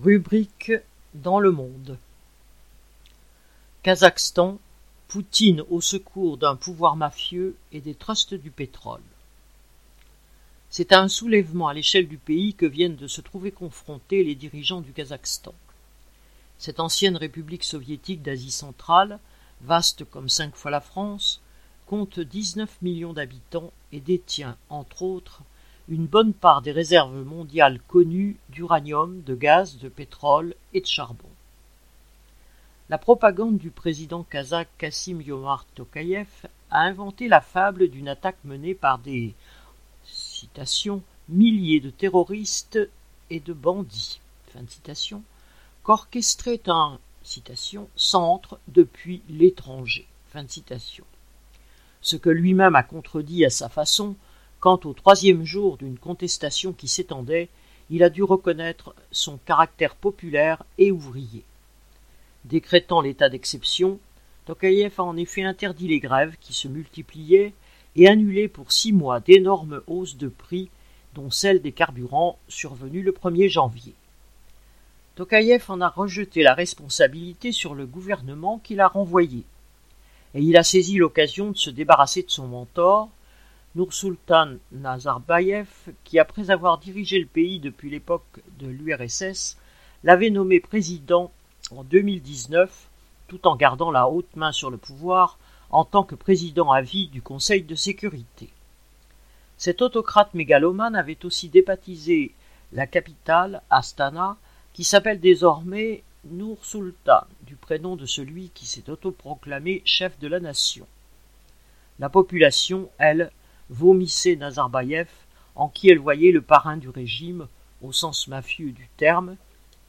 Rubrique dans le monde. Kazakhstan, Poutine au secours d'un pouvoir mafieux et des trusts du pétrole. C'est à un soulèvement à l'échelle du pays que viennent de se trouver confrontés les dirigeants du Kazakhstan. Cette ancienne république soviétique d'Asie centrale, vaste comme cinq fois la France, compte 19 millions d'habitants et détient, entre autres, une bonne part des réserves mondiales connues d'uranium, de gaz, de pétrole et de charbon. La propagande du président kazakh Kassim Yomar Tokayev a inventé la fable d'une attaque menée par des milliers de terroristes et de bandits, fin qu'orchestrait un centre depuis l'étranger. Ce que lui-même a contredit à sa façon quand, au troisième jour d'une contestation qui s'étendait, il a dû reconnaître son caractère populaire et ouvrier. Décrétant l'état d'exception, Tokayev a en effet interdit les grèves qui se multipliaient et annulé pour six mois d'énormes hausses de prix, dont celle des carburants survenue le 1er janvier. Tokayev en a rejeté la responsabilité sur le gouvernement qui l'a renvoyé, et il a saisi l'occasion de se débarrasser de son mentor, Nursultan Nazarbayev, qui, après avoir dirigé le pays depuis l'époque de l'URSS, l'avait nommé président en 2019, tout en gardant la haute main sur le pouvoir en tant que président à vie du Conseil de sécurité. Cet autocrate mégalomane avait aussi débaptisé la capitale, Astana, qui s'appelle désormais Nur-Sultan, du prénom de celui qui s'est autoproclamé chef de la nation. La population, elle, vomissait Nazarbayev, en qui elle voyait le parrain du régime, au sens mafieux du terme,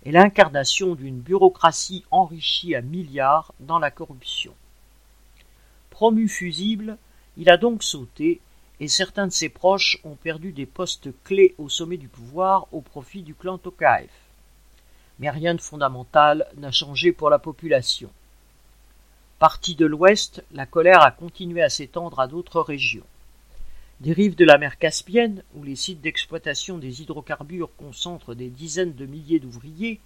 et l'incarnation d'une bureaucratie enrichie à milliards dans la corruption. Promu fusible, il a donc sauté, et certains de ses proches ont perdu des postes clés au sommet du pouvoir au profit du clan Tokaev. Mais rien de fondamental n'a changé pour la population. Partie de l'ouest, la colère a continué à s'étendre à d'autres régions. Des rives de la mer Caspienne, où les sites d'exploitation des hydrocarbures concentrent des dizaines de milliers d'ouvriers,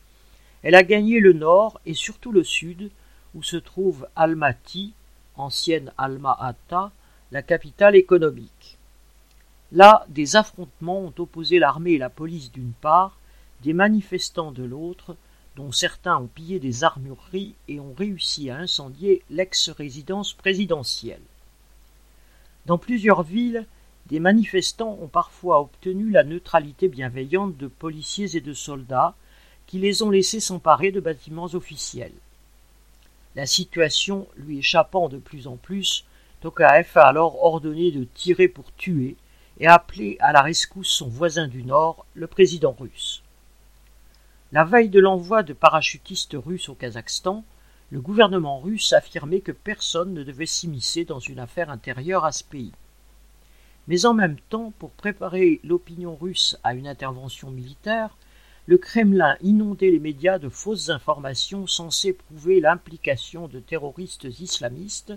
elle a gagné le nord et surtout le sud, où se trouve Almaty, ancienne Alma-Ata, la capitale économique. Là, des affrontements ont opposé l'armée et la police d'une part, des manifestants de l'autre, dont certains ont pillé des armureries et ont réussi à incendier l'ex-résidence présidentielle. Dans plusieurs villes, des manifestants ont parfois obtenu la neutralité bienveillante de policiers et de soldats qui les ont laissés s'emparer de bâtiments officiels. La situation lui échappant de plus en plus, Tokaev a alors ordonné de tirer pour tuer et appelé à la rescousse son voisin du Nord, le président russe. La veille de l'envoi de parachutistes russes au Kazakhstan, le gouvernement russe affirmait que personne ne devait s'immiscer dans une affaire intérieure à ce pays. Mais en même temps, pour préparer l'opinion russe à une intervention militaire, le Kremlin inondait les médias de fausses informations censées prouver l'implication de terroristes islamistes,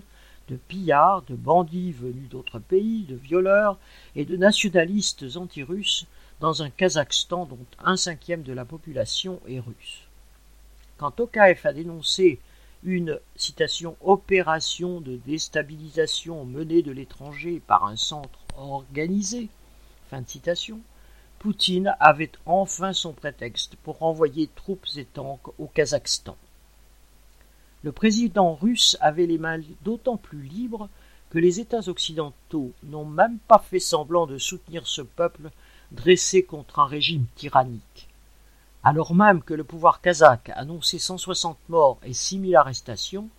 de pillards, de bandits venus d'autres pays, de violeurs et de nationalistes anti-russes dans un Kazakhstan dont un cinquième de la population est russe. Quand Tokayev a dénoncé une citation opération de déstabilisation menée de l'étranger par un centre organisé. Fin citation. Poutine avait enfin son prétexte pour envoyer troupes et tanks au Kazakhstan. Le président russe avait les mains d'autant plus libres que les États occidentaux n'ont même pas fait semblant de soutenir ce peuple dressé contre un régime tyrannique. Alors même que le pouvoir kazakh annonçait 160 morts et 6000 arrestations,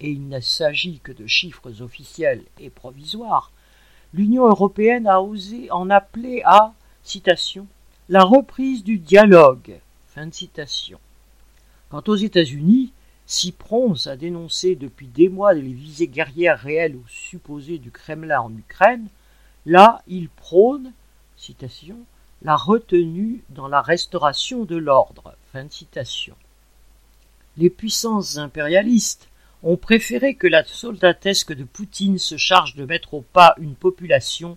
et il ne s'agit que de chiffres officiels et provisoires, l'Union européenne a osé en appeler à la reprise du dialogue. Quant aux États-Unis, si prompts à dénoncer depuis des mois les visées guerrières réelles ou supposées du Kremlin en Ukraine, là ils prônent la retenue dans la restauration de l'ordre. Les puissances impérialistes ont préféré que la soldatesque de Poutine se charge de mettre au pas une population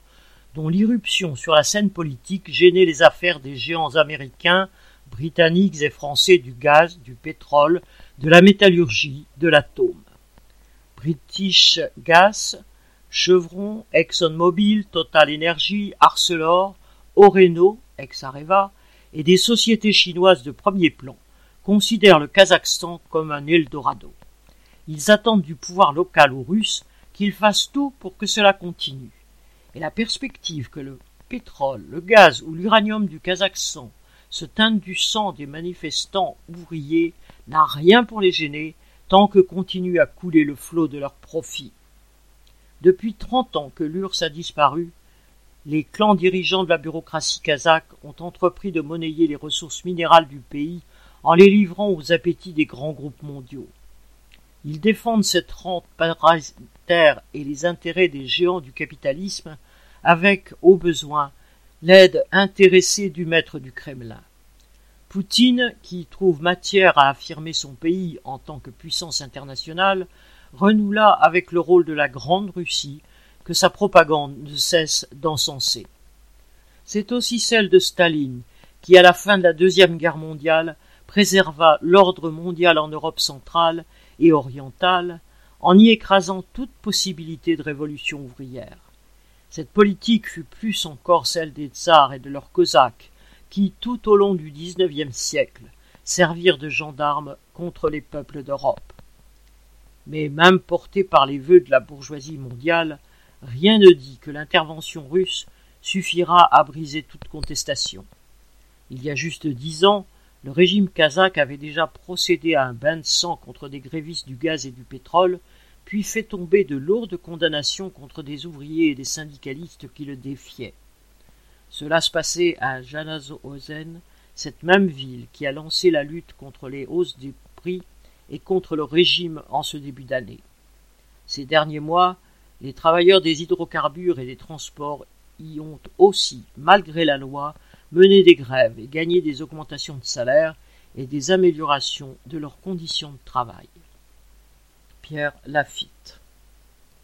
dont l'irruption sur la scène politique gênait les affaires des géants américains britanniques et français du gaz, du pétrole, de la métallurgie, de l'atome. British Gas, Chevron, ExxonMobil, Total Energy, Arcelor, Oreno, ex-Areva, et des sociétés chinoises de premier plan considèrent le Kazakhstan comme un Eldorado. Ils attendent du pouvoir local ou russe qu'il fasse tout pour que cela continue. Et la perspective que le pétrole, le gaz ou l'uranium du Kazakhstan se teintent du sang des manifestants ouvriers n'a rien pour les gêner tant que continue à couler le flot de leurs profits. Depuis trente ans que l'URSS a disparu, les clans dirigeants de la bureaucratie kazakh ont entrepris de monnayer les ressources minérales du pays en les livrant aux appétits des grands groupes mondiaux. Ils défendent cette rente parasitaire et les intérêts des géants du capitalisme avec, au besoin, l'aide intéressée du maître du Kremlin. Poutine, qui trouve matière à affirmer son pays en tant que puissance internationale, renoue là avec le rôle de la Grande Russie que sa propagande ne cesse d'encenser. C'est aussi celle de Staline, qui, à la fin de la Deuxième Guerre mondiale, préserva l'ordre mondial en Europe centrale et orientale, en y écrasant toute possibilité de révolution ouvrière. Cette politique fut plus encore celle des tsars et de leurs cosaques, qui, tout au long du XIXe siècle, servirent de gendarmes contre les peuples d'Europe. Mais même porté par les vœux de la bourgeoisie mondiale, rien ne dit que l'intervention russe suffira à briser toute contestation. Il y a juste dix ans, le régime kazakh avait déjà procédé à un bain de sang contre des grévistes du gaz et du pétrole, puis fait tomber de lourdes condamnations contre des ouvriers et des syndicalistes qui le défiaient. Cela se passait à Janazozen, cette même ville qui a lancé la lutte contre les hausses des prix et contre le régime en ce début d'année. Ces derniers mois, les travailleurs des hydrocarbures et des transports y ont aussi, malgré la loi, mener des grèves et gagner des augmentations de salaire et des améliorations de leurs conditions de travail. Pierre Lafitte